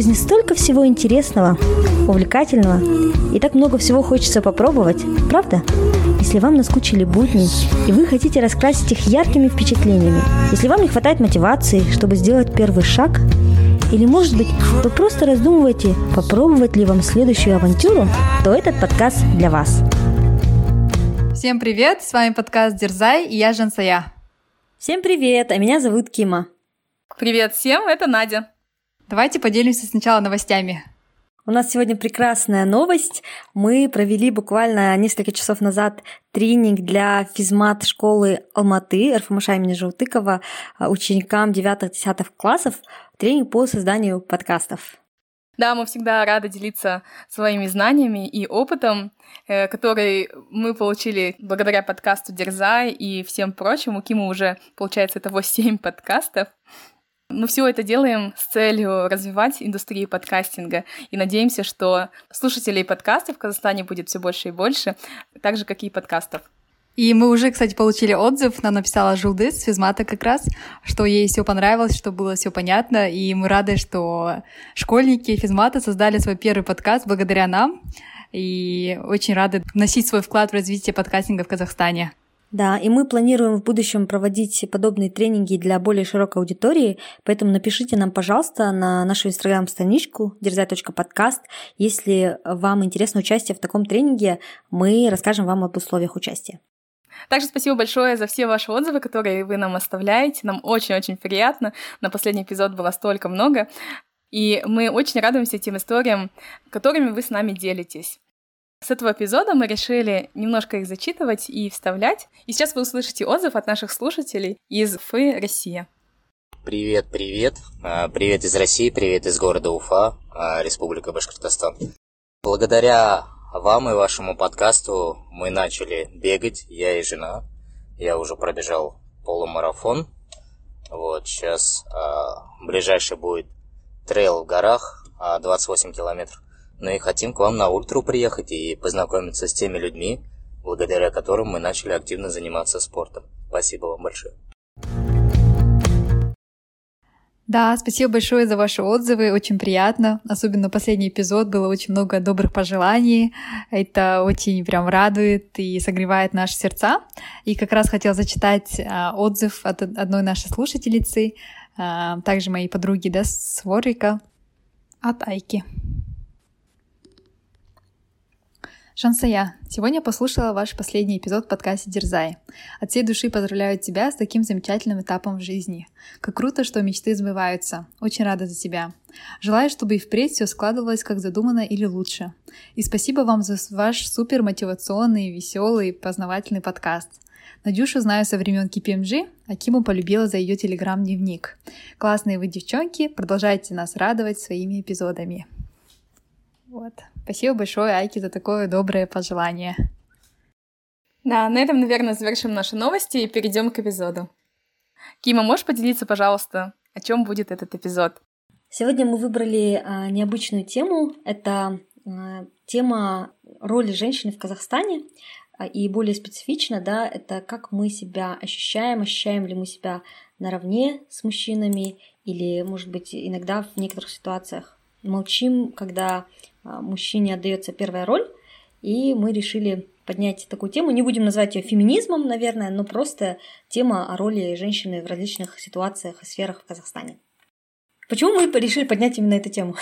жизни столько всего интересного, увлекательного, и так много всего хочется попробовать, правда? Если вам наскучили будни, и вы хотите раскрасить их яркими впечатлениями, если вам не хватает мотивации, чтобы сделать первый шаг, или, может быть, вы просто раздумываете, попробовать ли вам следующую авантюру, то этот подкаст для вас. Всем привет, с вами подкаст Дерзай и я Жансая. Всем привет, а меня зовут Кима. Привет всем, это Надя. Давайте поделимся сначала новостями. У нас сегодня прекрасная новость. Мы провели буквально несколько часов назад тренинг для физмат школы Алматы, РФМШ имени Желтыкова, а, ученикам 9-10 классов. Тренинг по созданию подкастов. Да, мы всегда рады делиться своими знаниями и опытом, э, который мы получили благодаря подкасту Дерзай и всем прочим. У Кима уже, получается, того 7 подкастов. Мы все это делаем с целью развивать индустрию подкастинга и надеемся, что слушателей подкастов в Казахстане будет все больше и больше, так же, как и подкастов. И мы уже, кстати, получили отзыв, нам написала Жулды с физмата как раз, что ей все понравилось, что было все понятно, и мы рады, что школьники физмата создали свой первый подкаст благодаря нам, и очень рады вносить свой вклад в развитие подкастинга в Казахстане. Да, и мы планируем в будущем проводить подобные тренинги для более широкой аудитории, поэтому напишите нам, пожалуйста, на нашу инстаграм-страничку дерзай.подкаст. Если вам интересно участие в таком тренинге, мы расскажем вам об условиях участия. Также спасибо большое за все ваши отзывы, которые вы нам оставляете. Нам очень-очень приятно. На последний эпизод было столько много. И мы очень радуемся тем историям, которыми вы с нами делитесь. С этого эпизода мы решили немножко их зачитывать и вставлять. И сейчас вы услышите отзыв от наших слушателей из Фы Россия. Привет, привет. А, привет из России, привет из города Уфа, а, Республика Башкортостан. Благодаря вам и вашему подкасту мы начали бегать, я и жена. Я уже пробежал полумарафон. Вот, сейчас а, ближайший будет трейл в горах, 28 километров. Ну и хотим к вам на ультру приехать и познакомиться с теми людьми, благодаря которым мы начали активно заниматься спортом. Спасибо вам большое. Да, спасибо большое за ваши отзывы, очень приятно. Особенно последний эпизод, было очень много добрых пожеланий. Это очень прям радует и согревает наши сердца. И как раз хотела зачитать а, отзыв от одной нашей слушательницы, а, также моей подруги, да, Сворика, от Айки. Шансая, сегодня послушала ваш последний эпизод подкаста «Дерзай». От всей души поздравляю тебя с таким замечательным этапом в жизни. Как круто, что мечты сбываются. Очень рада за тебя. Желаю, чтобы и впредь все складывалось как задумано или лучше. И спасибо вам за ваш супер мотивационный, веселый, познавательный подкаст. Надюшу знаю со времен KPMG, а Киму полюбила за ее телеграм-дневник. Классные вы девчонки, продолжайте нас радовать своими эпизодами. Вот. Спасибо большое, Айки, за такое доброе пожелание. Да, на этом, наверное, завершим наши новости и перейдем к эпизоду. Кима, можешь поделиться, пожалуйста, о чем будет этот эпизод? Сегодня мы выбрали а, необычную тему. Это а, тема роли женщины в Казахстане. А, и более специфично, да, это как мы себя ощущаем, ощущаем ли мы себя наравне с мужчинами, или, может быть, иногда в некоторых ситуациях молчим, когда мужчине отдается первая роль, и мы решили поднять такую тему. Не будем называть ее феминизмом, наверное, но просто тема о роли женщины в различных ситуациях и сферах в Казахстане. Почему мы решили поднять именно эту тему?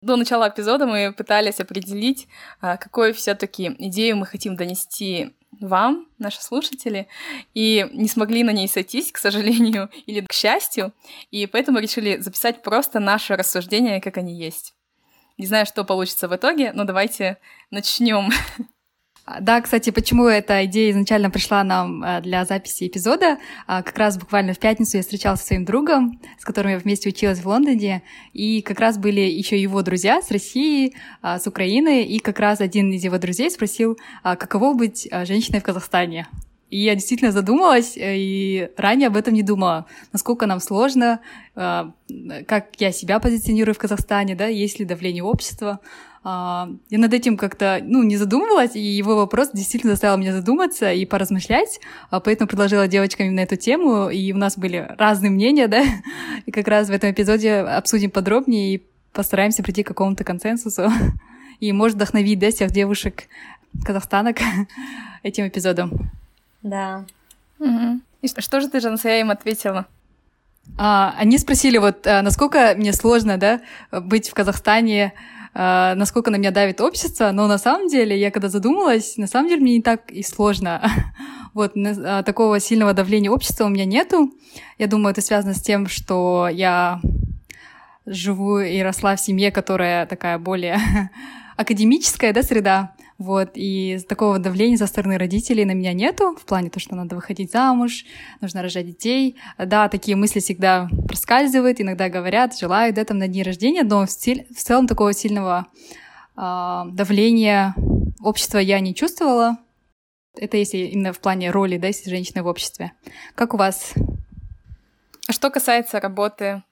До начала эпизода мы пытались определить, а, какую все-таки идею мы хотим донести вам, наши слушатели, и не смогли на ней сойтись, к сожалению, или к счастью, и поэтому решили записать просто наши рассуждения, как они есть. Не знаю, что получится в итоге, но давайте начнем. Да, кстати, почему эта идея изначально пришла нам э, для записи эпизода? А, как раз буквально в пятницу я встречалась со своим другом, с которым я вместе училась в Лондоне, и как раз были еще его друзья с России, а, с Украины, и как раз один из его друзей спросил, а, каково быть женщиной в Казахстане. И я действительно задумалась, э, и ранее об этом не думала, насколько нам сложно, э, как я себя позиционирую в Казахстане, да, есть ли давление общества. А, я над этим как-то, ну, не задумывалась, и его вопрос действительно заставил меня задуматься и поразмышлять, а поэтому предложила девочкам на эту тему, и у нас были разные мнения, да, и как раз в этом эпизоде обсудим подробнее и постараемся прийти к какому-то консенсусу и может вдохновить, да, всех девушек казахстанок этим эпизодом. Да. Угу. И что же ты, Жансая, им ответила? А, они спросили, вот а, насколько мне сложно, да, быть в Казахстане, а, насколько на меня давит общество, но на самом деле, я когда задумалась, на самом деле мне не так и сложно. Вот, а, такого сильного давления общества у меня нету. Я думаю, это связано с тем, что я живу и росла в семье, которая такая более академическая, да, среда. Вот, и такого давления со стороны родителей на меня нету, в плане то, что надо выходить замуж, нужно рожать детей. Да, такие мысли всегда проскальзывают, иногда говорят, желают, да, там, на дни рождения, но в, стиль, в целом такого сильного э, давления общества я не чувствовала. Это если именно в плане роли, да, если женщины в обществе. Как у вас? А что касается работы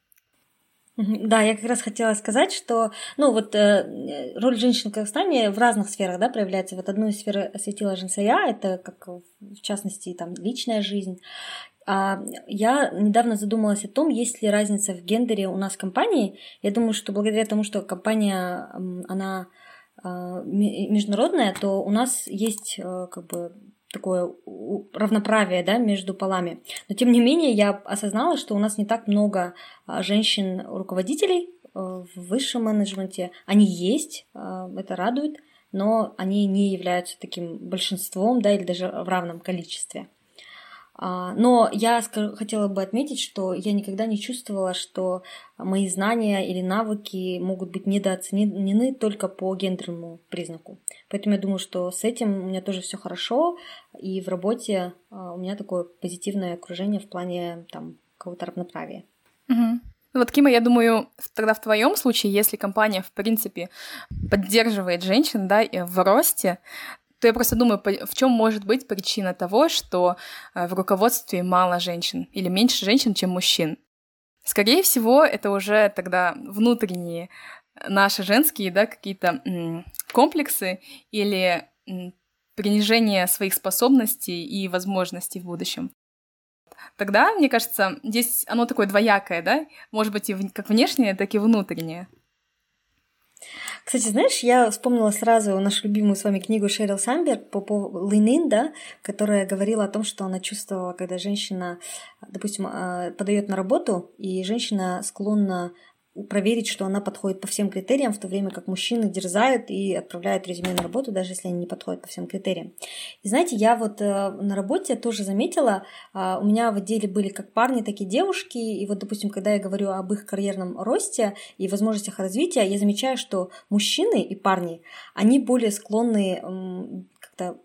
да, я как раз хотела сказать, что, ну, вот э, роль женщин в Казахстане в разных сферах, да, проявляется. Вот одну из сфер осветила Женсая, это как в частности там личная жизнь. А я недавно задумалась о том, есть ли разница в гендере у нас в компании. Я думаю, что благодаря тому, что компания, она а, международная, то у нас есть э, как бы такое равноправие да, между полами. Но тем не менее я осознала, что у нас не так много а, женщин-руководителей э, в высшем менеджменте. Они есть, а, это радует, но они не являются таким большинством да, или даже в равном количестве. А, но я хотела бы отметить, что я никогда не чувствовала, что мои знания или навыки могут быть недооценены только по гендерному признаку. Поэтому я думаю, что с этим у меня тоже все хорошо, и в работе а, у меня такое позитивное окружение в плане там, какого-то равноправия. Угу. Вот, Кима, я думаю, тогда в твоем случае, если компания, в принципе, поддерживает женщин, да, в росте, то я просто думаю, в чем может быть причина того, что э, в руководстве мало женщин или меньше женщин, чем мужчин. Скорее всего, это уже тогда внутренние наши женские, да, какие-то комплексы или принижение своих способностей и возможностей в будущем. Тогда, мне кажется, здесь оно такое двоякое, да? Может быть, и как внешнее, так и внутреннее. Кстати, знаешь, я вспомнила сразу нашу любимую с вами книгу Шерил Самберг по поводу Линин, да, которая говорила о том, что она чувствовала, когда женщина, допустим, а, подает на работу, и женщина склонна проверить, что она подходит по всем критериям, в то время как мужчины дерзают и отправляют резюме на работу, даже если они не подходят по всем критериям. И знаете, я вот э, на работе тоже заметила, э, у меня в отделе были как парни, так и девушки, и вот, допустим, когда я говорю об их карьерном росте и возможностях развития, я замечаю, что мужчины и парни, они более склонны как-то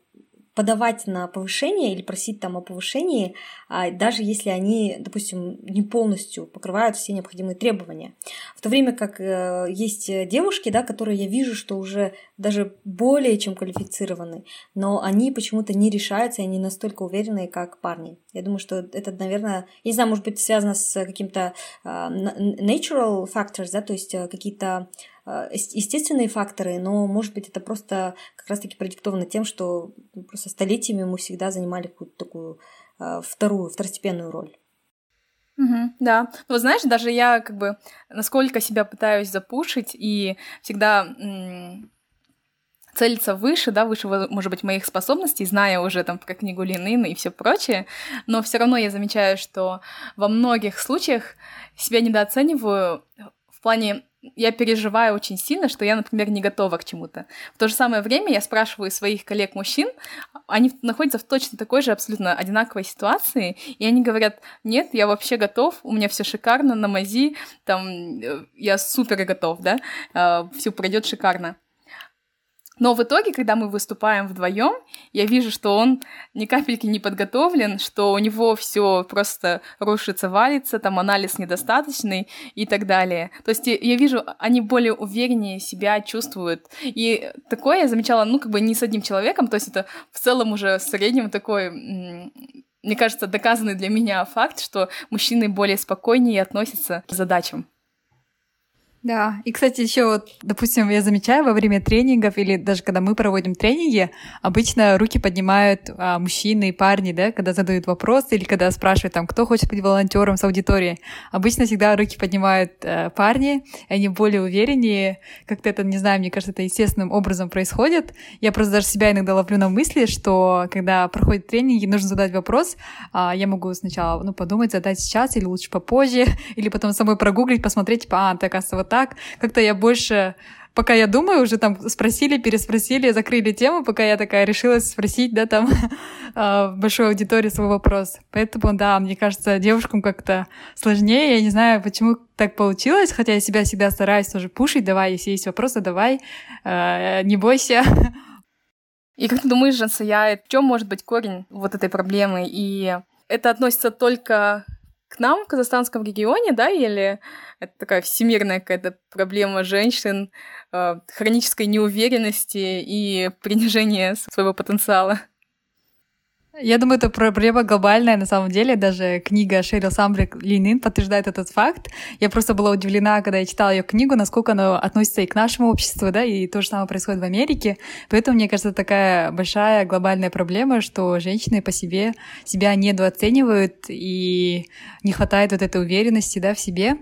подавать на повышение или просить там о повышении, а, даже если они, допустим, не полностью покрывают все необходимые требования. В то время как э, есть девушки, да, которые я вижу, что уже даже более чем квалифицированы, но они почему-то не решаются, и они настолько уверенные, как парни. Я думаю, что это, наверное, я не знаю, может быть, связано с каким-то uh, natural factors, да, то есть э, какие-то естественные факторы, но, может быть, это просто как раз-таки продиктовано тем, что просто столетиями мы всегда занимали какую-то такую э, вторую, второстепенную роль. Угу, да. Ну, знаешь, даже я как бы насколько себя пытаюсь запушить и всегда целиться выше, да, выше, может быть, моих способностей, зная уже там про книгу Ленина и все прочее, но все равно я замечаю, что во многих случаях себя недооцениваю плане я переживаю очень сильно, что я, например, не готова к чему-то. В то же самое время я спрашиваю своих коллег-мужчин, они находятся в точно такой же абсолютно одинаковой ситуации, и они говорят, нет, я вообще готов, у меня все шикарно, на мази, там, э, я супер готов, да, а, все пройдет шикарно. Но в итоге, когда мы выступаем вдвоем, я вижу, что он ни капельки не подготовлен, что у него все просто рушится, валится, там анализ недостаточный и так далее. То есть я вижу, они более увереннее себя чувствуют. И такое я замечала, ну, как бы не с одним человеком, то есть это в целом уже в среднем такой мне кажется, доказанный для меня факт, что мужчины более спокойнее относятся к задачам. Да, и, кстати, еще вот, допустим, я замечаю во время тренингов или даже когда мы проводим тренинги, обычно руки поднимают а, мужчины и парни, да, когда задают вопрос или когда спрашивают, там, кто хочет быть волонтером с аудиторией. Обычно всегда руки поднимают а, парни, они более увереннее, как-то это, не знаю, мне кажется, это естественным образом происходит. Я просто даже себя иногда ловлю на мысли, что когда проходят тренинги, нужно задать вопрос, а, я могу сначала, ну, подумать, задать сейчас или лучше попозже, или потом самой прогуглить, посмотреть, типа, а, ты, оказывается, вот так. Как-то я больше пока я думаю, уже там спросили, переспросили, закрыли тему, пока я такая решилась спросить, да, там а, в большой аудитории свой вопрос. Поэтому, да, мне кажется, девушкам как-то сложнее. Я не знаю, почему так получилось, хотя я себя всегда стараюсь тоже пушить. Давай, если есть вопросы, давай, а, не бойся. И как ты думаешь, Жансая, в чем может быть корень вот этой проблемы? И это относится только к нам в казахстанском регионе, да, или это такая всемирная какая-то проблема женщин, э, хронической неуверенности и принижения своего потенциала? Я думаю, это проблема глобальная на самом деле. Даже книга Шерил Самбрик Линин подтверждает этот факт. Я просто была удивлена, когда я читала ее книгу, насколько она относится и к нашему обществу, да, и то же самое происходит в Америке. Поэтому, мне кажется, такая большая глобальная проблема, что женщины по себе себя недооценивают и не хватает вот этой уверенности, да, в себе.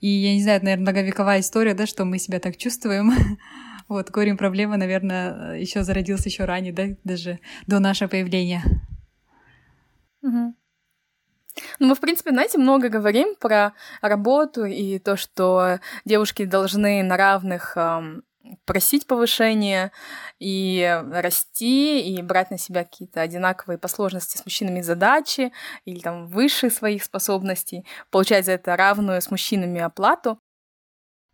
И я не знаю, это, наверное, многовековая история, да, что мы себя так чувствуем. Вот, корень проблемы, наверное, еще зародился еще ранее, да, даже до нашего появления. Угу. Ну, мы, в принципе, знаете, много говорим про работу и то, что девушки должны на равных эм, просить повышения и расти, и брать на себя какие-то одинаковые по сложности с мужчинами задачи или там выше своих способностей, получать за это равную с мужчинами оплату.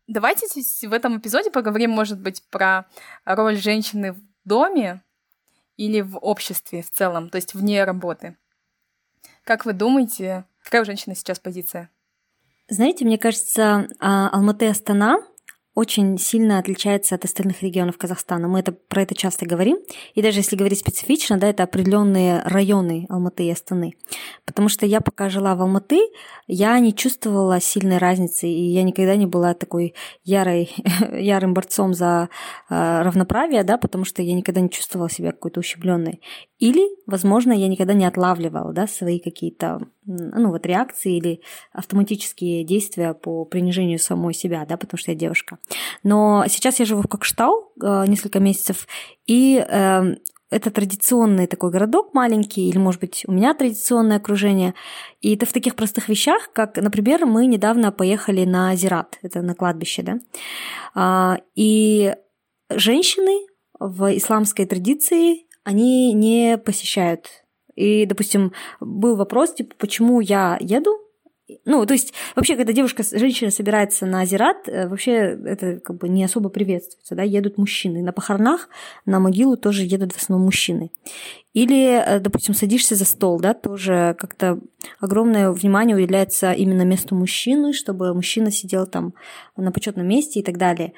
Давайте в этом эпизоде поговорим, может быть, про роль женщины в доме или в обществе в целом, то есть вне работы. Как вы думаете, какая у женщины сейчас позиция? Знаете, мне кажется, а, Алматы Астана очень сильно отличается от остальных регионов Казахстана. Мы это, про это часто говорим. И даже если говорить специфично, да, это определенные районы Алматы и Астаны. Потому что я пока жила в Алматы, я не чувствовала сильной разницы, и я никогда не была такой ярой, ярым борцом за э, равноправие, да, потому что я никогда не чувствовала себя какой-то ущемленной. Или, возможно, я никогда не отлавливала да, свои какие-то ну, вот реакции или автоматические действия по принижению самой себя, да, потому что я девушка. Но сейчас я живу в Кокштау э, несколько месяцев, и э, это традиционный такой городок маленький, или, может быть, у меня традиционное окружение. И это в таких простых вещах, как, например, мы недавно поехали на Зират, это на кладбище, да. А, и женщины в исламской традиции, они не посещают и, допустим, был вопрос, типа, почему я еду, ну, то есть, вообще, когда девушка, женщина собирается на Азерат, э, вообще это как бы не особо приветствуется, да, едут мужчины. На похоронах, на могилу тоже едут в основном мужчины. Или, э, допустим, садишься за стол, да, тоже как-то огромное внимание уделяется именно месту мужчины, чтобы мужчина сидел там на почетном месте и так далее.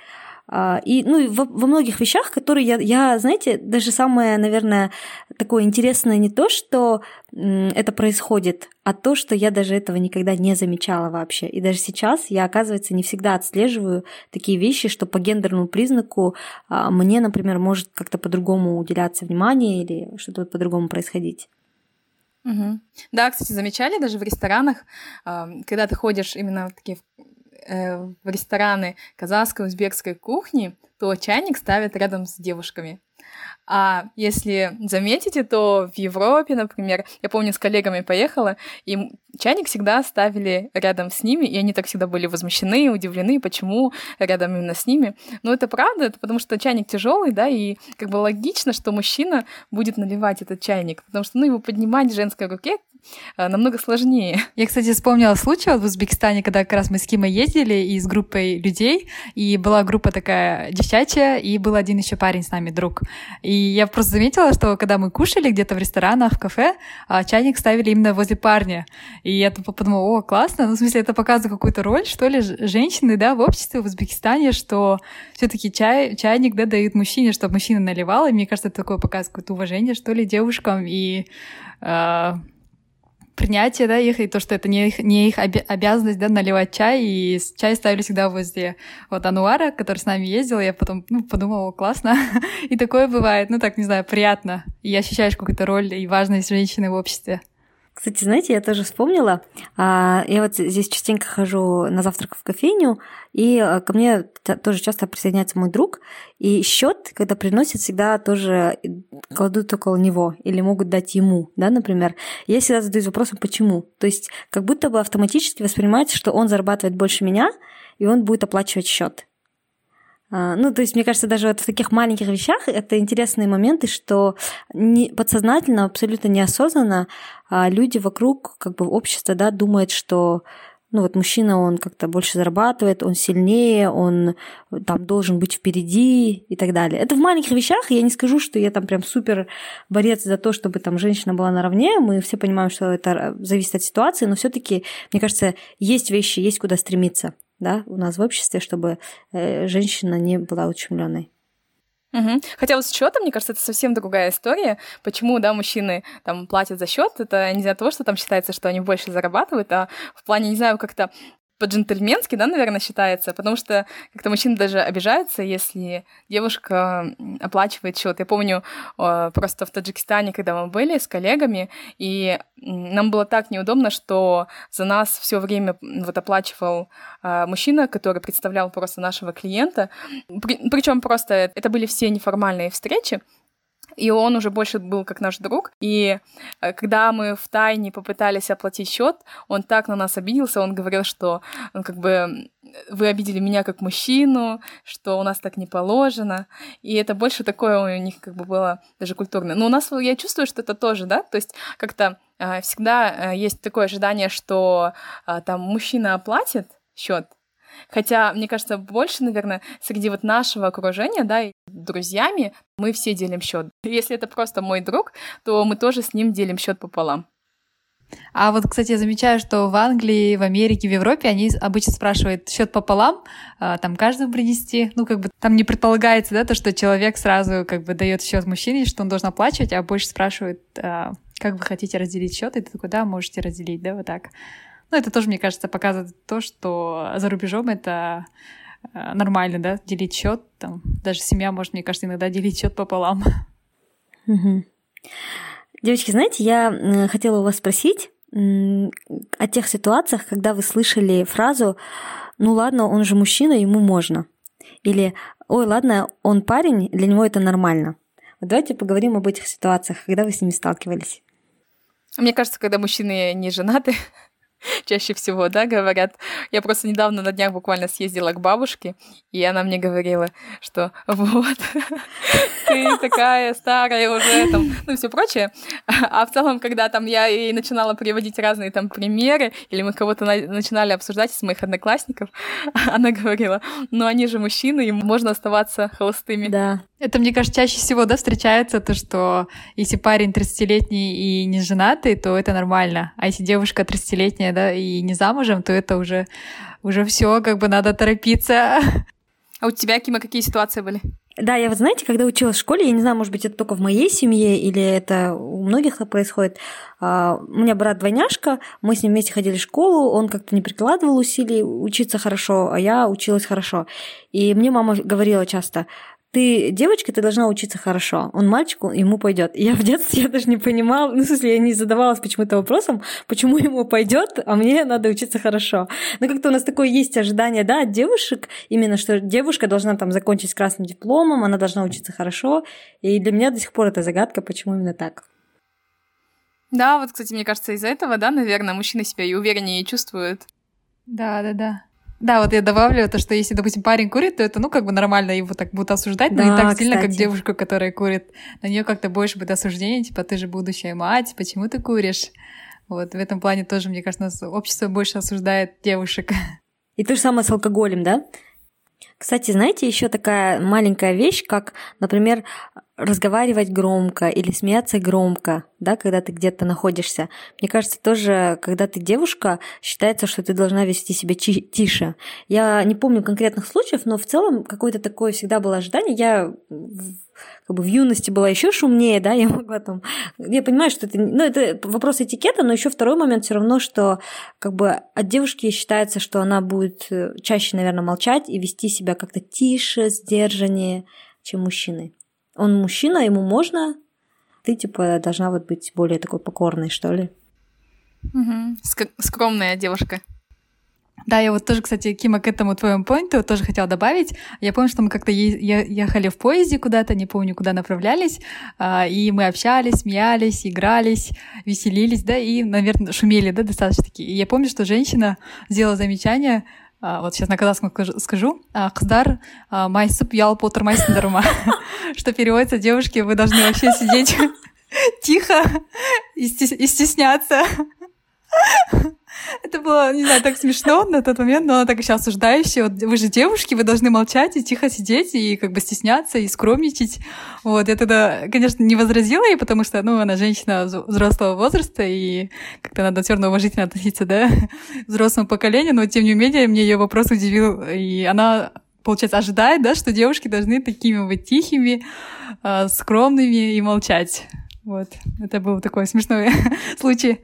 А, и, ну, во, во многих вещах, которые я, я, знаете, даже самое, наверное, такое интересное не то, что это происходит, а то, что я даже этого никогда не замечала вообще. И даже сейчас я, оказывается, не всегда отслеживаю такие вещи, что по гендерному признаку а, мне, например, может как-то по-другому уделяться внимание или что-то по-другому происходить. Угу. Да, кстати, замечали даже в ресторанах, когда ты ходишь именно в такие Э, в рестораны казахской, узбекской кухни, то чайник ставят рядом с девушками. А если заметите, то в Европе, например, я помню, с коллегами поехала, и чайник всегда ставили рядом с ними, и они так всегда были возмущены, удивлены, почему рядом именно с ними. Но это правда, это потому что чайник тяжелый, да, и как бы логично, что мужчина будет наливать этот чайник, потому что, ну, его поднимать в женской руке Э, намного сложнее. Я, кстати, вспомнила случай вот в Узбекистане, когда как раз мы с Кимой ездили и с группой людей, и была группа такая девчачья, и был один еще парень с нами, друг. И я просто заметила, что когда мы кушали где-то в ресторанах, в кафе, а, чайник ставили именно возле парня. И я подумала, о, классно, ну, в смысле, это показывает какую-то роль, что ли, женщины, да, в обществе в Узбекистане, что все таки чай, чайник, да, дают мужчине, чтобы мужчина наливал, и мне кажется, это такое показывает какое-то уважение, что ли, девушкам, и Uh, принятие, да, их, и то, что это не их, не их обязанность, да, наливать чай, и чай ставили всегда возле вот Ануара, который с нами ездил, я потом ну, подумала, классно, и такое бывает, ну, так, не знаю, приятно, и ощущаешь какую-то роль и важность женщины в обществе. Кстати, знаете, я тоже вспомнила. А, я вот здесь частенько хожу на завтрак в кофейню, и а, ко мне тоже часто присоединяется мой друг. И счет, когда приносят, всегда тоже кладут около него или могут дать ему, да, например. Я всегда задаюсь вопросом, почему. То есть как будто бы автоматически воспринимается, что он зарабатывает больше меня, и он будет оплачивать счет. А, ну, то есть, мне кажется, даже вот в таких маленьких вещах это интересные моменты, что не, подсознательно, абсолютно неосознанно а люди вокруг, как бы общество, да, думает, что ну вот мужчина, он как-то больше зарабатывает, он сильнее, он там должен быть впереди и так далее. Это в маленьких вещах, я не скажу, что я там прям супер борец за то, чтобы там женщина была наравне, мы все понимаем, что это зависит от ситуации, но все таки мне кажется, есть вещи, есть куда стремиться да, у нас в обществе, чтобы э, женщина не была ущемленной. Угу. Хотя вот с счетом, мне кажется, это совсем другая история. Почему, да, мужчины там платят за счет, это не из-за того, что там считается, что они больше зарабатывают, а в плане, не знаю, как-то по-джентльменски, да, наверное, считается, потому что как-то мужчины даже обижаются, если девушка оплачивает счет. Я помню э, просто в Таджикистане, когда мы были с коллегами, и нам было так неудобно, что за нас все время вот оплачивал э, мужчина, который представлял просто нашего клиента. При, причем просто это были все неформальные встречи, и он уже больше был как наш друг. И э, когда мы в тайне попытались оплатить счет, он так на нас обиделся, он говорил, что ну, как бы вы обидели меня как мужчину, что у нас так не положено. И это больше такое у них как бы было даже культурное. Но у нас, я чувствую, что это тоже, да, то есть как-то э, всегда э, есть такое ожидание, что там мужчина оплатит счет, Хотя, мне кажется, больше, наверное, среди вот нашего окружения, да, и друзьями мы все делим счет. Если это просто мой друг, то мы тоже с ним делим счет пополам. А вот, кстати, я замечаю, что в Англии, в Америке, в Европе они обычно спрашивают счет пополам, а, там каждому принести. Ну, как бы там не предполагается, да, то, что человек сразу как бы дает счет мужчине, что он должен оплачивать, а больше спрашивают, а, как вы хотите разделить счет, и ты такой, да, можете разделить, да, вот так. Ну, это тоже, мне кажется, показывает то, что за рубежом это э, нормально, да, делить счет. Там, даже семья может, мне кажется, иногда делить счет пополам. Угу. Девочки, знаете, я хотела у вас спросить о тех ситуациях, когда вы слышали фразу «ну ладно, он же мужчина, ему можно». Или «ой, ладно, он парень, для него это нормально». Вот давайте поговорим об этих ситуациях, когда вы с ними сталкивались. Мне кажется, когда мужчины не женаты, чаще всего, да, говорят. Я просто недавно на днях буквально съездила к бабушке, и она мне говорила, что вот, ты такая старая уже, там, ну и все прочее. А в целом, когда там я ей начинала приводить разные там примеры, или мы кого-то на- начинали обсуждать из моих одноклассников, она говорила, ну они же мужчины, им можно оставаться холостыми. Да. Это, мне кажется, чаще всего, да, встречается то, что если парень 30-летний и не женатый, то это нормально. А если девушка 30-летняя, да, и не замужем, то это уже, уже все, как бы надо торопиться. А у тебя, Кима, какие ситуации были? Да, я вот знаете, когда училась в школе, я не знаю, может быть, это только в моей семье или это у многих происходит. А, у меня брат двойняшка, мы с ним вместе ходили в школу, он как-то не прикладывал усилий учиться хорошо, а я училась хорошо. И мне мама говорила часто, ты девочка, ты должна учиться хорошо. Он мальчик, ему пойдет. Я в детстве я даже не понимала, ну, в смысле, я не задавалась почему-то вопросом, почему ему пойдет, а мне надо учиться хорошо. Но как-то у нас такое есть ожидание, да, от девушек, именно что девушка должна там закончить с красным дипломом, она должна учиться хорошо. И для меня до сих пор это загадка, почему именно так. Да, вот, кстати, мне кажется, из-за этого, да, наверное, мужчины себя и увереннее чувствуют. Да, да, да. Да, вот я добавлю то, что если, допустим, парень курит, то это, ну, как бы нормально его так будут осуждать, да, но не так кстати. сильно, как девушка, которая курит. На нее как-то больше будет осуждение, типа, ты же будущая мать, почему ты куришь? Вот в этом плане тоже, мне кажется, нас общество больше осуждает девушек. И то же самое с алкоголем, да? Кстати, знаете, еще такая маленькая вещь, как, например, разговаривать громко или смеяться громко, да, когда ты где-то находишься. Мне кажется, тоже, когда ты девушка, считается, что ты должна вести себя тише. Я не помню конкретных случаев, но в целом какое-то такое всегда было ожидание. Я как бы в юности была еще шумнее, да, я могла там... Я понимаю, что это, ну, это вопрос этикета, но еще второй момент все равно, что как бы от девушки считается, что она будет э, чаще, наверное, молчать и вести себя как-то тише, сдержаннее, чем мужчины он мужчина, ему можно, ты типа должна вот быть более такой покорной, что ли. Угу. Ск- скромная девушка. Да, я вот тоже, кстати, Кима, к этому твоему поинту тоже хотела добавить. Я помню, что мы как-то ехали в поезде куда-то, не помню, куда направлялись, а, и мы общались, смеялись, игрались, веселились, да, и, наверное, шумели, да, достаточно такие. И я помню, что женщина сделала замечание, вот сейчас на казахском скажу, а, қыздар а, майысып ұялып отырмайсыңдар что переводится девушки вы должны вообще сидеть тихо и стесняться это было, не знаю, так смешно на тот момент, но так еще осуждающе. Вот вы же девушки, вы должны молчать и тихо сидеть, и как бы стесняться, и скромничать. Вот, я тогда, конечно, не возразила ей, потому что, ну, она женщина взрослого возраста, и как-то надо все равно уважительно относиться, да, взрослому поколению, но тем не менее, мне ее вопрос удивил, и она получается, ожидает, да, что девушки должны такими быть тихими, а, скромными и молчать. Вот, это был такой смешной случай.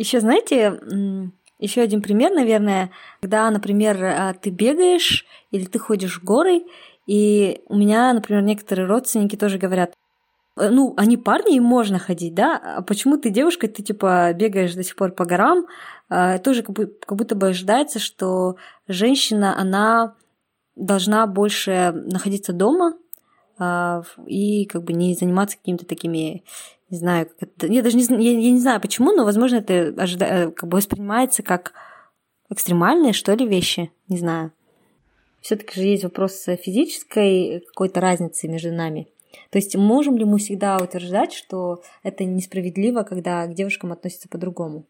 Еще знаете, еще один пример, наверное, когда, например, а, ты бегаешь или ты ходишь горой, и у меня, например, некоторые родственники тоже говорят, «Э, ну, они парни, им можно ходить, да, а почему ты девушка, ты типа бегаешь до сих пор по горам, а, тоже как, как будто бы ожидается, что женщина, она должна больше находиться дома а, и как бы не заниматься какими-то такими не знаю, как это, я даже не, я, я не знаю почему, но, возможно, это ожида, э, как бы воспринимается как экстремальные, что ли, вещи, не знаю. Все-таки же есть вопрос физической какой-то разницы между нами. То есть можем ли мы всегда утверждать, что это несправедливо, когда к девушкам относятся по-другому?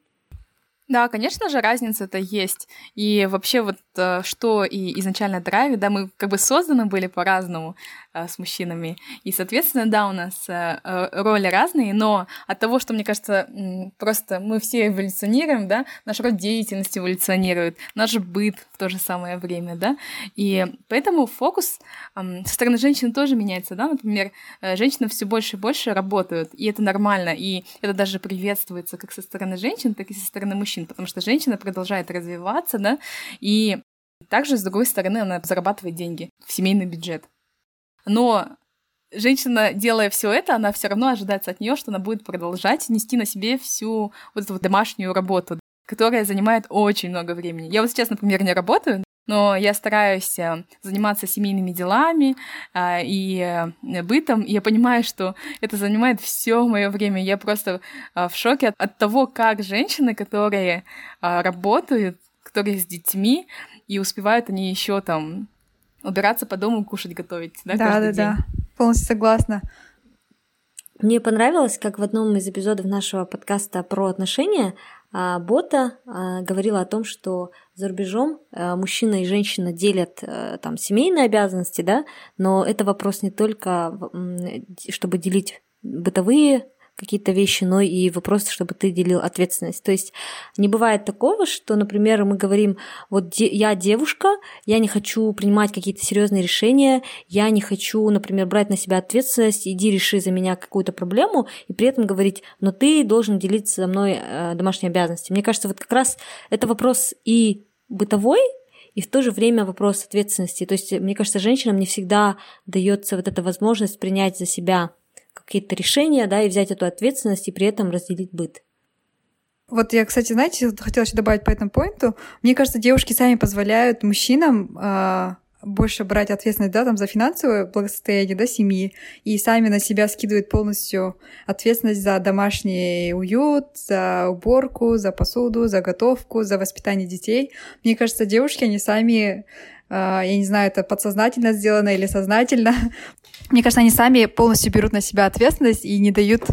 Да, конечно же, разница это есть. И вообще вот э, что и изначально драйвит, да, мы как бы созданы были по-разному э, с мужчинами. И, соответственно, да, у нас э, роли разные, но от того, что, мне кажется, просто мы все эволюционируем, да, наш род деятельности эволюционирует, наш быт в то же самое время, да, и поэтому фокус со стороны женщин тоже меняется, да, например, женщины все больше и больше работают, и это нормально, и это даже приветствуется как со стороны женщин, так и со стороны мужчин женщин, потому что женщина продолжает развиваться, да, и также, с другой стороны, она зарабатывает деньги в семейный бюджет. Но женщина, делая все это, она все равно ожидается от нее, что она будет продолжать нести на себе всю вот эту вот домашнюю работу, которая занимает очень много времени. Я вот сейчас, например, не работаю, но я стараюсь э, заниматься семейными делами а, и э, бытом, и я понимаю, что это занимает все мое время. Я просто а, в шоке от, от того, как женщины, которые а, работают, которые с детьми, и успевают они еще там убираться по дому, кушать, готовить, да, да, каждый да, день. да, полностью согласна. Мне понравилось, как в одном из эпизодов нашего подкаста про отношения Бота а, говорила о том, что за рубежом а, мужчина и женщина делят э, там семейные обязанности, да, но это вопрос не только, чтобы делить бытовые какие-то вещи, но и вопрос, чтобы ты делил ответственность. То есть не бывает такого, что, например, мы говорим, вот де- я девушка, я не хочу принимать какие-то серьезные решения, я не хочу, например, брать на себя ответственность, иди реши за меня какую-то проблему, и при этом говорить, но ты должен делиться со мной э, домашней обязанностью. Мне кажется, вот как раз это вопрос и бытовой, и в то же время вопрос ответственности. То есть, мне кажется, женщинам не всегда дается вот эта возможность принять за себя какие-то решения, да, и взять эту ответственность и при этом разделить быт. Вот я, кстати, знаете, хотела еще добавить по этому поинту. Мне кажется, девушки сами позволяют мужчинам э, больше брать ответственность, да, там, за финансовое благосостояние, да, семьи, и сами на себя скидывают полностью ответственность за домашний уют, за уборку, за посуду, за готовку, за воспитание детей. Мне кажется, девушки, они сами я не знаю, это подсознательно сделано или сознательно. Мне кажется, они сами полностью берут на себя ответственность и не дают,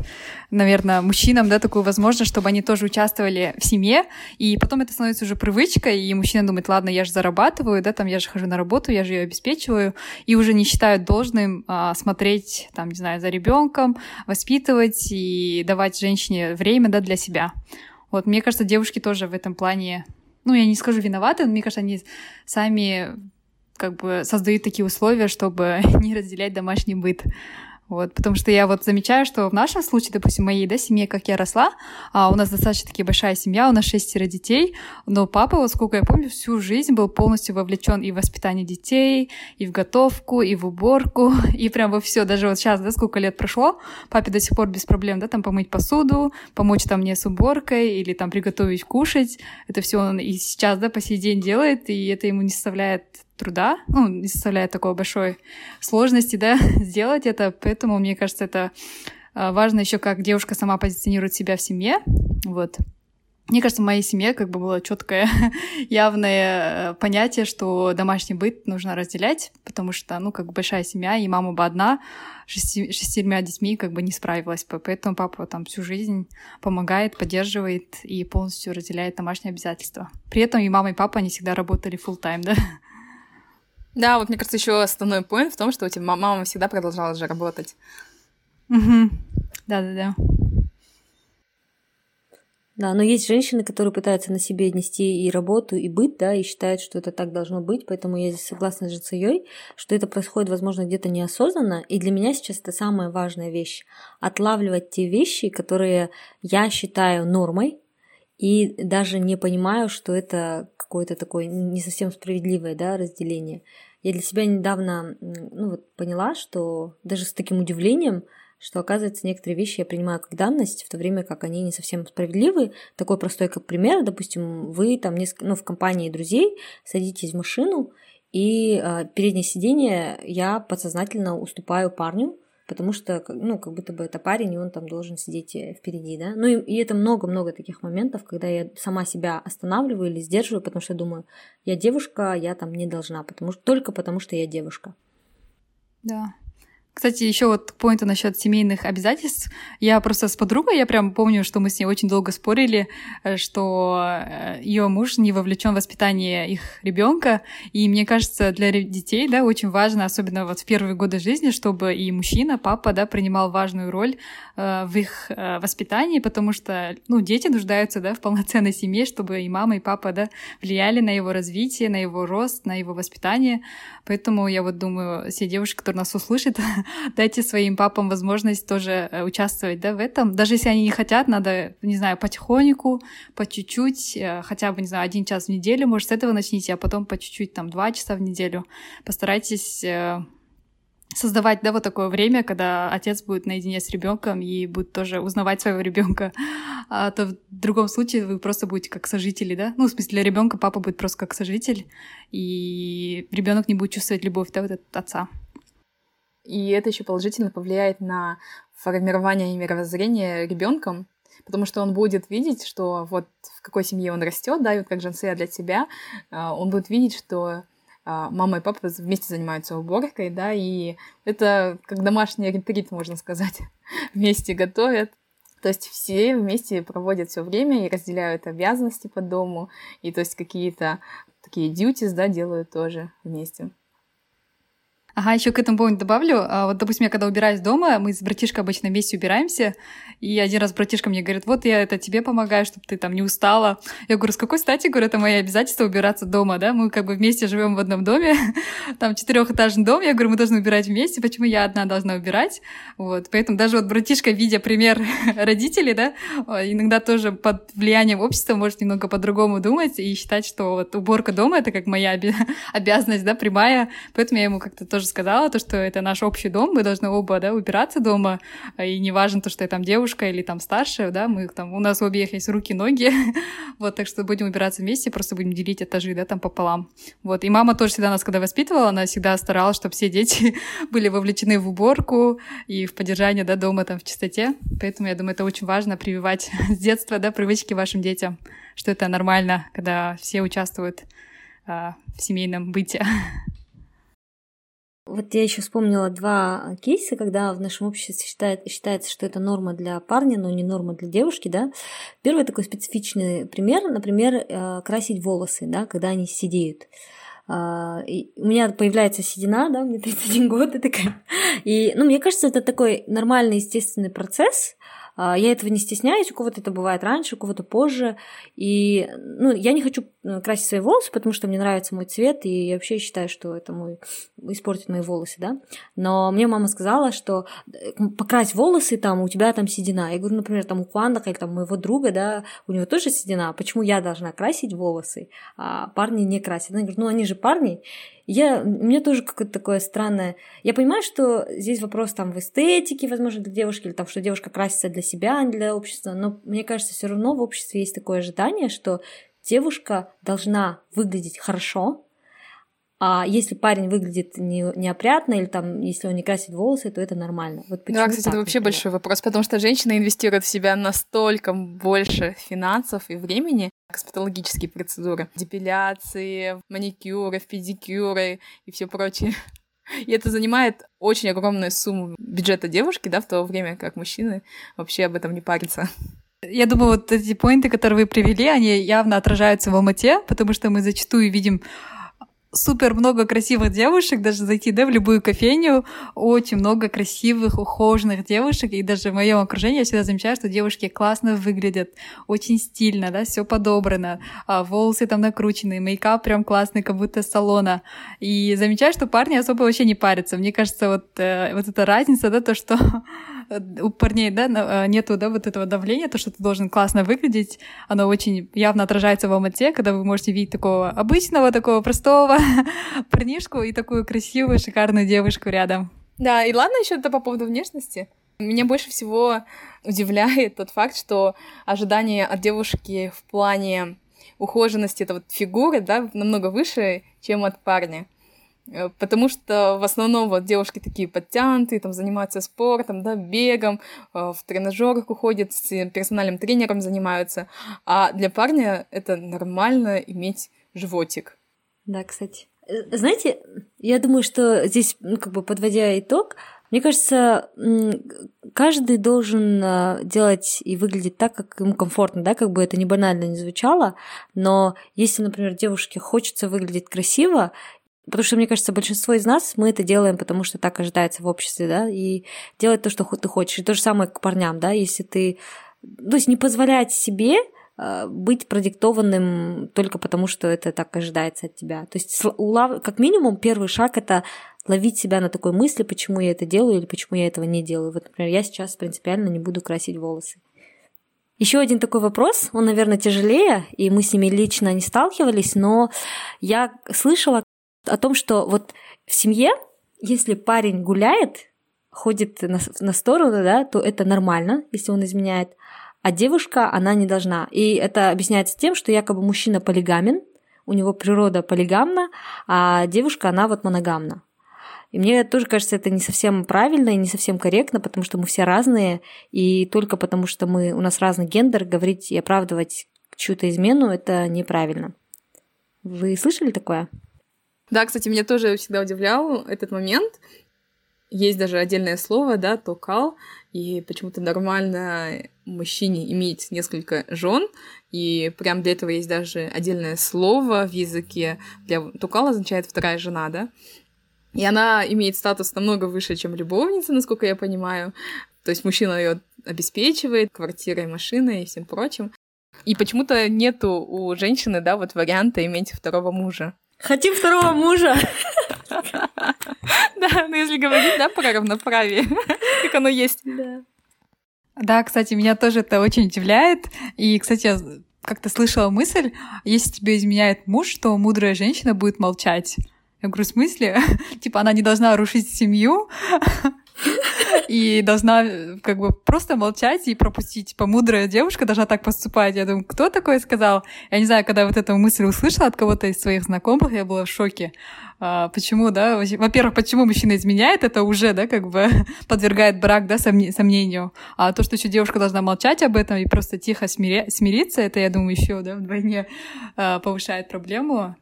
наверное, мужчинам да, такую возможность, чтобы они тоже участвовали в семье. И потом это становится уже привычкой, и мужчина думает, ладно, я же зарабатываю, да, там я же хожу на работу, я же ее обеспечиваю, и уже не считают должным а, смотреть, там, не знаю, за ребенком, воспитывать и давать женщине время да, для себя. Вот, мне кажется, девушки тоже в этом плане, ну, я не скажу виноваты, но мне кажется, они сами как бы создают такие условия, чтобы не разделять домашний быт. Вот, потому что я вот замечаю, что в нашем случае, допустим, моей да, семье, как я росла, а у нас достаточно таки большая семья, у нас шестеро детей, но папа, вот сколько я помню, всю жизнь был полностью вовлечен и в воспитание детей, и в готовку, и в уборку, и прям во все. Даже вот сейчас, да, сколько лет прошло, папе до сих пор без проблем, да, там помыть посуду, помочь там мне с уборкой или там приготовить кушать. Это все он и сейчас, да, по сей день делает, и это ему не составляет труда, ну, не составляет такой большой сложности, да, сделать это, поэтому, мне кажется, это а, важно еще, как девушка сама позиционирует себя в семье, вот. Мне кажется, в моей семье как бы было четкое, явное э, понятие, что домашний быт нужно разделять, потому что, ну, как большая семья, и мама бы одна, шести, шестермя детьми как бы не справилась, поэтому папа там всю жизнь помогает, поддерживает и полностью разделяет домашние обязательства. При этом и мама, и папа, они всегда работали full time, да. Да, вот мне кажется, еще основной point в том, что у тебя мама всегда продолжала же работать. Угу. Да-да-да. Да, но есть женщины, которые пытаются на себе нести и работу, и быт, да, и считают, что это так должно быть, поэтому я здесь согласна с Жицеей, что это происходит, возможно, где-то неосознанно, и для меня сейчас это самая важная вещь – отлавливать те вещи, которые я считаю нормой, и даже не понимаю, что это какое-то такое не совсем справедливое да, разделение. Я для себя недавно ну, вот, поняла, что даже с таким удивлением, что, оказывается, некоторые вещи я принимаю как данность, в то время как они не совсем справедливы. Такой простой, как пример, допустим, вы там несколько, ну, в компании друзей садитесь в машину, и э, переднее сиденье я подсознательно уступаю парню, потому что, ну, как будто бы это парень, и он там должен сидеть э, впереди, да. Ну, и, и это много-много таких моментов, когда я сама себя останавливаю или сдерживаю, потому что думаю, я девушка, я там не должна, потому что только потому что я девушка. Да, кстати, еще вот поинту насчет семейных обязательств. Я просто с подругой, я прям помню, что мы с ней очень долго спорили, э, что э, ее муж не вовлечен в воспитание их ребенка. И мне кажется, для детей, да, очень важно, особенно вот в первые годы жизни, чтобы и мужчина, папа, да, принимал важную роль э, в их воспитании, потому что, ну, дети нуждаются, да, в полноценной семье, чтобы и мама, и папа, да, влияли на его развитие, на его рост, на его воспитание. Поэтому я вот думаю, все девушки, которые нас услышат, дайте своим папам возможность тоже э, участвовать да, в этом. Даже если они не хотят, надо, не знаю, потихоньку, по чуть-чуть, э, хотя бы, не знаю, один час в неделю, может, с этого начните, а потом по чуть-чуть, там, два часа в неделю. Постарайтесь э, создавать, да, вот такое время, когда отец будет наедине с ребенком и будет тоже узнавать своего ребенка. А то в другом случае вы просто будете как сожители, да? Ну, в смысле, для ребенка папа будет просто как сожитель, и ребенок не будет чувствовать любовь, да, вот от отца и это еще положительно повлияет на формирование мировоззрения ребенком, потому что он будет видеть, что вот в какой семье он растет, да, и вот как Жансея для тебя, а, он будет видеть, что а, мама и папа вместе занимаются уборкой, да, и это как домашний ретрит, можно сказать, вместе готовят. То есть все вместе проводят все время и разделяют обязанности по дому, и то есть какие-то такие duties, да, делают тоже вместе. Ага, еще к этому помню добавлю. А, вот, допустим, я когда убираюсь дома, мы с братишкой обычно вместе убираемся, и один раз братишка мне говорит, вот я это тебе помогаю, чтобы ты там не устала. Я говорю, с какой стати, говорю, это мое обязательство убираться дома, да? Мы как бы вместе живем в одном доме, там четырехэтажный дом, я говорю, мы должны убирать вместе, почему я одна должна убирать? Вот, поэтому даже вот братишка, видя пример родителей, да, иногда тоже под влиянием общества может немного по-другому думать и считать, что вот уборка дома — это как моя обязанность, да, прямая, поэтому я ему как-то тоже тоже сказала, то, что это наш общий дом, мы должны оба, да, убираться дома, и не важно то, что я там девушка или там старшая, да, мы там, у нас у обеих есть руки, ноги, вот, так что будем убираться вместе, просто будем делить этажи, да, там пополам, вот, и мама тоже всегда нас, когда воспитывала, она всегда старалась, чтобы все дети были вовлечены в уборку и в поддержание, да, дома там в чистоте, поэтому я думаю, это очень важно прививать с детства, да, привычки вашим детям, что это нормально, когда все участвуют в семейном быте. Вот я еще вспомнила два кейса, когда в нашем обществе считает, считается, что это норма для парня, но не норма для девушки, да. Первый такой специфичный пример, например, э, красить волосы, да, когда они сидеют. А, и у меня появляется седина, да, мне 31 год, и такая. И, ну, мне кажется, это такой нормальный, естественный процесс, я этого не стесняюсь, у кого-то это бывает раньше, у кого-то позже. И ну, я не хочу э, красить свои волосы, потому что мне нравится мой цвет, и я вообще считаю, что это мой испортит мои волосы, да. Но мне мама сказала, что э, покрась волосы, там, у тебя там седина. Я говорю, например, там у Куандака или там моего друга, да, у него тоже седина, почему я должна красить волосы, а парни не красят? Она говорит, ну они же парни. Я, у меня тоже какое-то такое странное... Я понимаю, что здесь вопрос там в эстетике, возможно, для девушки, или там, что девушка красится для себя, а не для общества, но мне кажется, все равно в обществе есть такое ожидание, что девушка должна выглядеть хорошо, а если парень выглядит не, неопрятно, или там, если он не красит волосы, то это нормально. Вот да, кстати, это вообще большой вопрос, потому что женщина инвестирует в себя настолько больше финансов и времени, косметологические процедуры, депиляции, маникюры, педикюры и все прочее. И это занимает очень огромную сумму бюджета девушки, да, в то время как мужчины вообще об этом не парятся. Я думаю, вот эти поинты, которые вы привели, они явно отражаются в Алмате, потому что мы зачастую видим супер много красивых девушек, даже зайти да, в любую кофейню, очень много красивых, ухоженных девушек, и даже в моем окружении я всегда замечаю, что девушки классно выглядят, очень стильно, да, все подобрано, а волосы там накручены, мейкап прям классный, как будто салона, и замечаю, что парни особо вообще не парятся. Мне кажется, вот, э, вот эта разница, да, то, что у парней, да, э, нету, да, вот этого давления, то, что ты должен классно выглядеть, оно очень явно отражается в Алмате, когда вы можете видеть такого обычного, такого простого парнишку и такую красивую, шикарную девушку рядом. Да, и ладно еще это по поводу внешности. Меня больше всего удивляет тот факт, что ожидания от девушки в плане ухоженности, это вот фигуры, да, намного выше, чем от парня. Э, потому что в основном вот девушки такие подтянутые, там занимаются спортом, да, бегом, э, в тренажерах уходят, с персональным тренером занимаются. А для парня это нормально иметь животик. Да, кстати. Э, знаете, я думаю, что здесь, как бы подводя итог, мне кажется, каждый должен делать и выглядеть так, как ему комфортно, да, как бы это не банально не звучало, но если, например, девушке хочется выглядеть красиво, Потому что, мне кажется, большинство из нас, мы это делаем, потому что так ожидается в обществе, да, и делать то, что ты хочешь. И то же самое к парням, да, если ты... То есть не позволять себе э, быть продиктованным только потому, что это так ожидается от тебя. То есть, как минимум, первый шаг это ловить себя на такой мысли, почему я это делаю или почему я этого не делаю. Вот, например, я сейчас принципиально не буду красить волосы. Еще один такой вопрос, он, наверное, тяжелее, и мы с ними лично не сталкивались, но я слышала о том, что вот в семье, если парень гуляет, ходит на, на сторону, да, то это нормально, если он изменяет, а девушка, она не должна. И это объясняется тем, что якобы мужчина полигамен, у него природа полигамна, а девушка, она вот моногамна. И мне тоже кажется, это не совсем правильно и не совсем корректно, потому что мы все разные, и только потому что мы, у нас разный гендер, говорить и оправдывать чью-то измену, это неправильно. Вы слышали такое? Да, кстати, меня тоже всегда удивлял этот момент. Есть даже отдельное слово, да, токал, и почему-то нормально мужчине иметь несколько жен, и прям для этого есть даже отдельное слово в языке. Для токал означает вторая жена, да. И она имеет статус намного выше, чем любовница, насколько я понимаю. То есть мужчина ее обеспечивает квартирой, машиной и всем прочим. И почему-то нету у женщины, да, вот варианта иметь второго мужа. Хотим второго мужа. Да, ну если говорить, да, про равноправие, как оно есть. Да. Да, кстати, меня тоже это очень удивляет. И, кстати, я как-то слышала мысль, если тебе изменяет муж, то мудрая женщина будет молчать. Я говорю, в смысле? типа, она не должна рушить семью, и должна как бы просто молчать и пропустить. Типа, мудрая девушка должна так поступать. Я думаю, кто такое сказал? Я не знаю, когда вот эту мысль услышала от кого-то из своих знакомых, я была в шоке. А, почему, да? Во-первых, почему мужчина изменяет, это уже, да, как бы подвергает брак, да, сомнению. А то, что еще девушка должна молчать об этом и просто тихо смири- смириться, это, я думаю, еще, да, вдвойне а, повышает проблему.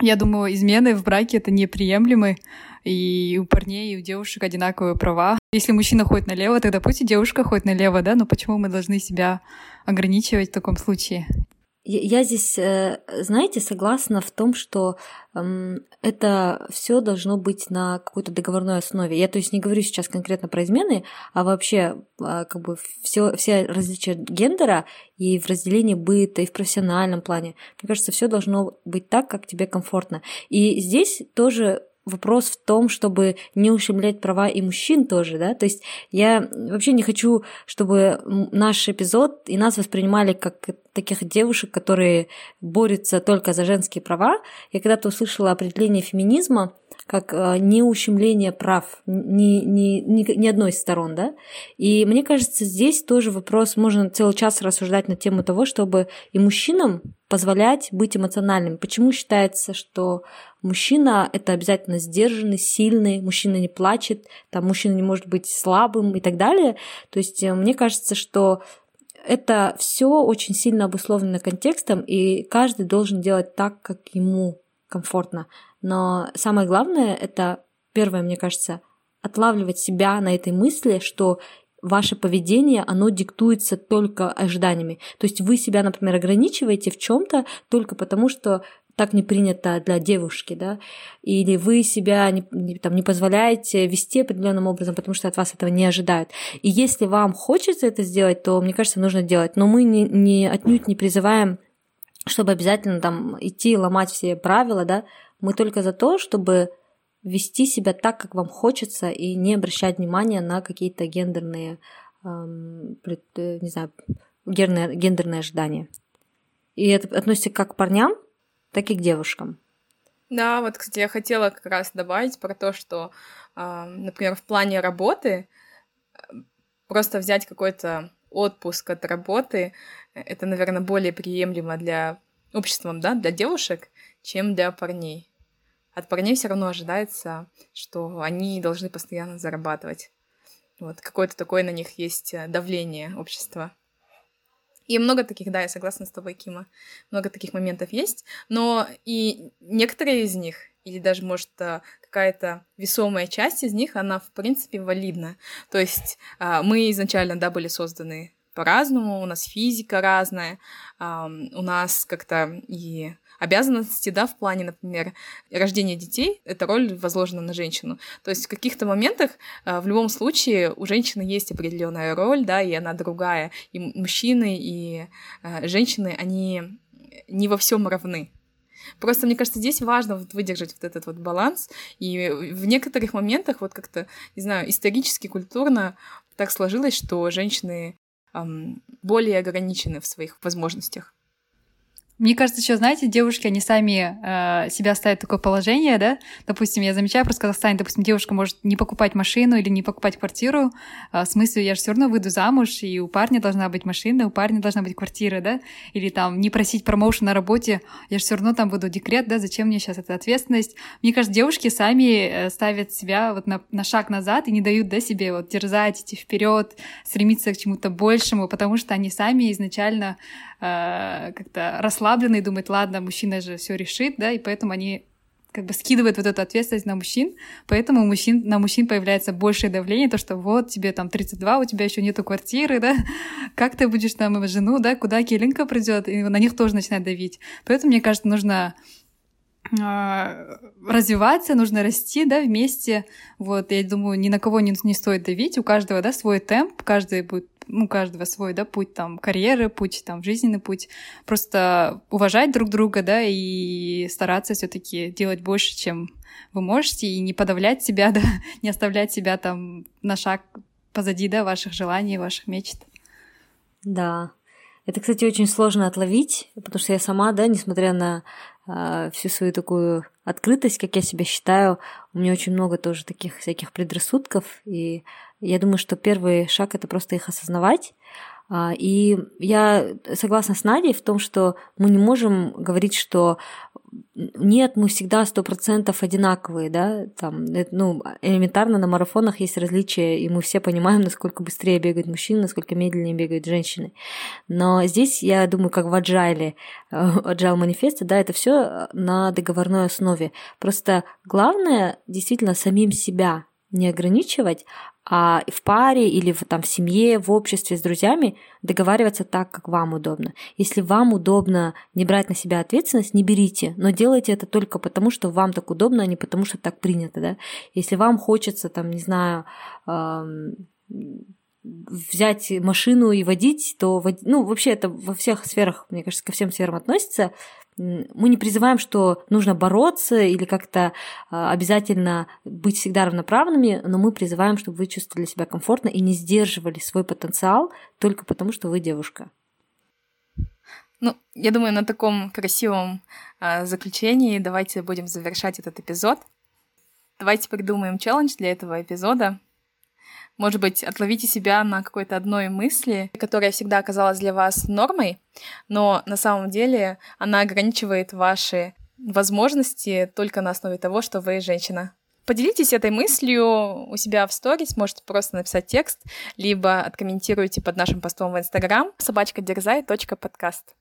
Я думаю, измены в браке это неприемлемы, и у парней, и у девушек одинаковые права. Если мужчина ходит налево, тогда пусть и девушка ходит налево, да, но почему мы должны себя ограничивать в таком случае? Я здесь, э, знаете, согласна в том, что это все должно быть на какой-то договорной основе. Я, то есть, не говорю сейчас конкретно про измены, а вообще а, как бы все, все различия гендера и в разделении быта, и в профессиональном плане. Мне кажется, все должно быть так, как тебе комфортно. И здесь тоже вопрос в том, чтобы не ущемлять права и мужчин тоже, да, то есть я вообще не хочу, чтобы наш эпизод и нас воспринимали как таких девушек, которые борются только за женские права. Я когда-то услышала определение феминизма как э, не ущемление прав ни, ни, ни, ни одной из сторон, да, и мне кажется, здесь тоже вопрос, можно целый час рассуждать на тему того, чтобы и мужчинам позволять быть эмоциональным. Почему считается, что мужчина — это обязательно сдержанный, сильный, мужчина не плачет, там мужчина не может быть слабым и так далее. То есть э, мне кажется, что это все очень сильно обусловлено контекстом, и каждый должен делать так, как ему комфортно. Но самое главное — это, первое, мне кажется, отлавливать себя на этой мысли, что ваше поведение, оно диктуется только ожиданиями. То есть вы себя, например, ограничиваете в чем-то только потому, что так не принято для девушки, да, или вы себя не, не, там, не позволяете вести определенным образом, потому что от вас этого не ожидают. И если вам хочется это сделать, то, мне кажется, нужно делать. Но мы не, не, отнюдь не призываем, чтобы обязательно там идти ломать все правила, да, мы только за то, чтобы вести себя так, как вам хочется, и не обращать внимания на какие-то гендерные, эм, не знаю, гендерные, гендерные ожидания. И это относится как к парням, так и к девушкам. Да, вот, кстати, я хотела как раз добавить про то, что, э, например, в плане работы просто взять какой-то отпуск от работы, это, наверное, более приемлемо для общества, да, для девушек, чем для парней от парней все равно ожидается, что они должны постоянно зарабатывать. Вот какое-то такое на них есть э, давление общества. И много таких, да, я согласна с тобой, Кима. Много таких моментов есть, но и некоторые из них, или даже, может, э, какая-то весомая часть из них, она, в принципе, валидна. То есть а, мы изначально, да, были созданы по-разному, у нас физика разная, у нас как-то и обязанности, да, в плане, например, рождения детей, эта роль возложена на женщину. То есть в каких-то моментах а, в любом случае у женщины есть определенная роль, да, и она другая. И мужчины, и а, женщины, они не во всем равны. Просто, мне кажется, здесь важно вот выдержать вот этот вот баланс, и в некоторых моментах вот как-то, не знаю, исторически, культурно так сложилось, что женщины эм, более ограничены в своих возможностях. Мне кажется, еще, знаете, девушки, они сами э, себя ставят в такое положение, да? Допустим, я замечаю, просто в Казахстане, допустим, девушка может не покупать машину или не покупать квартиру. Э, в смысле, я же все равно выйду замуж, и у парня должна быть машина, у парня должна быть квартира, да? Или там не просить промоушен на работе, я же все равно там буду декрет, да? Зачем мне сейчас эта ответственность? Мне кажется, девушки сами э, ставят себя вот на, на шаг назад и не дают, да, себе вот дерзать, идти вперед, стремиться к чему-то большему, потому что они сами изначально э, как-то расслаблены и думают, ладно, мужчина же все решит, да, и поэтому они как бы скидывают вот эту ответственность на мужчин, поэтому у мужчин, на мужчин появляется большее давление, то, что вот тебе там 32, у тебя еще нету квартиры, да, как ты будешь там жену, да, куда Келинка придет, и на них тоже начинает давить. Поэтому, мне кажется, нужно а, развиваться, нужно расти, да, вместе. Вот, я думаю, ни на кого не, не стоит давить, у каждого, да, свой темп, каждый будет ну, у каждого свой, да, путь там карьеры, путь там жизненный путь. Просто уважать друг друга, да, и стараться все таки делать больше, чем вы можете, и не подавлять себя, да, не оставлять себя там на шаг позади, да, ваших желаний, ваших мечт. Да. Это, кстати, очень сложно отловить, потому что я сама, да, несмотря на э, всю свою такую открытость, как я себя считаю, у меня очень много тоже таких всяких предрассудков, и я думаю, что первый шаг это просто их осознавать, А, и я согласна с Надей в том, что мы не можем говорить, что нет, мы всегда сто процентов одинаковые, да, там, ну, элементарно на марафонах есть различия, и мы все понимаем, насколько быстрее бегают мужчины, насколько медленнее бегают женщины. Но здесь, я думаю, как в Agile, э, Agile манифесте, да, это все на договорной основе. Просто главное действительно самим себя не ограничивать, а в паре или в, там, в семье, в обществе с друзьями договариваться так, как вам удобно. Если вам удобно не брать на себя ответственность, не берите, но делайте это только потому, что вам так удобно, а не потому, что так принято. Да? Если вам хочется, там, не знаю, взять машину и водить, то, ну, вообще это во всех сферах, мне кажется, ко всем сферам относится, мы не призываем, что нужно бороться или как-то а, обязательно быть всегда равноправными, но мы призываем, чтобы вы чувствовали себя комфортно и не сдерживали свой потенциал только потому, что вы девушка. Ну, я думаю, на таком красивом э, заключении давайте будем завершать этот эпизод. Давайте придумаем челлендж для этого эпизода. Может быть, отловите себя на какой-то одной мысли, которая всегда оказалась для вас нормой, но на самом деле она ограничивает ваши возможности только на основе того, что вы женщина. Поделитесь этой мыслью у себя в сторис, можете просто написать текст, либо откомментируйте под нашим постом в Инстаграм собачка подкаст.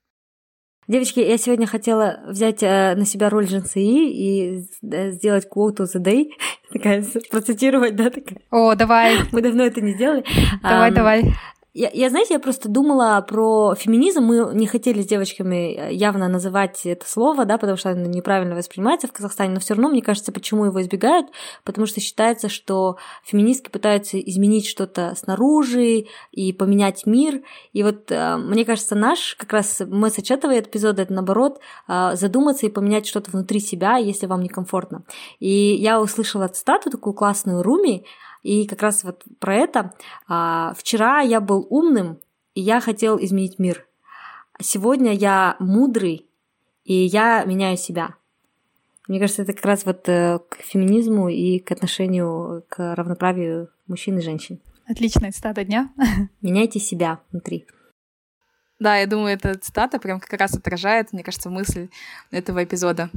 Девочки, я сегодня хотела взять э, на себя роль Джинси и э, сделать quote of the day, такая, процитировать, да, такая. О, давай. Мы давно это не сделали. Давай, давай. Я, я, знаете, я просто думала про феминизм. Мы не хотели с девочками э, явно называть это слово, да, потому что оно неправильно воспринимается в Казахстане, но все равно, мне кажется, почему его избегают, потому что считается, что феминистки пытаются изменить что-то снаружи и поменять мир. И вот э, мне кажется, наш как раз месседж этого эпизода это наоборот э, задуматься и поменять что-то внутри себя, если вам некомфортно. И я услышала цитату такую классную Руми, и как раз вот про это. А, вчера я был умным, и я хотел изменить мир. Сегодня я мудрый, и я меняю себя. Мне кажется, это как раз вот э, к феминизму и к отношению к равноправию мужчин и женщин. Отличная цитата дня. Меняйте себя внутри. Да, я думаю, эта цитата прям как раз отражает, мне кажется, мысль этого эпизода.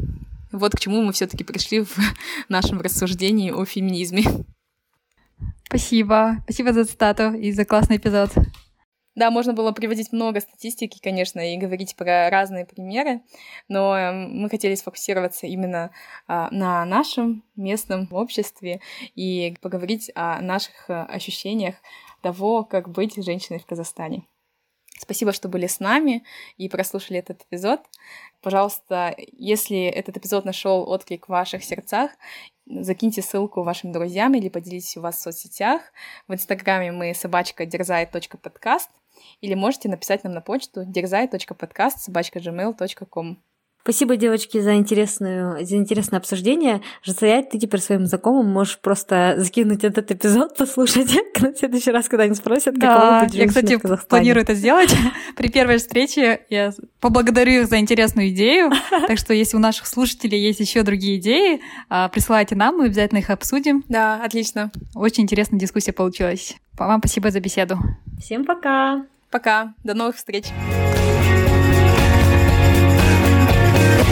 Вот к чему мы все-таки пришли в нашем рассуждении о феминизме. Спасибо. Спасибо за цитату и за классный эпизод. Да, можно было приводить много статистики, конечно, и говорить про разные примеры, но эм, мы хотели сфокусироваться именно а, на нашем местном обществе и поговорить о наших э, ощущениях того, как быть женщиной в Казахстане. Спасибо, что были с нами и прослушали этот эпизод. Пожалуйста, если этот эпизод нашел отклик в ваших сердцах закиньте ссылку вашим друзьям или поделитесь у вас в соцсетях. В Инстаграме мы собачка дерзай.подкаст или можете написать нам на почту дерзай.подкаст собачка gmail.com. Спасибо, девочки, за, интересную, за интересное обсуждение. Жасаять, ты теперь своим знакомым можешь просто закинуть этот эпизод, послушать на следующий раз, когда они спросят, да, каково быть я, кстати, планирую это сделать. При первой встрече я поблагодарю их за интересную идею. Так что, если у наших слушателей есть еще другие идеи, а, присылайте нам, мы обязательно их обсудим. Да, отлично. Очень интересная дискуссия получилась. Вам спасибо за беседу. Всем пока. Пока. До новых встреч.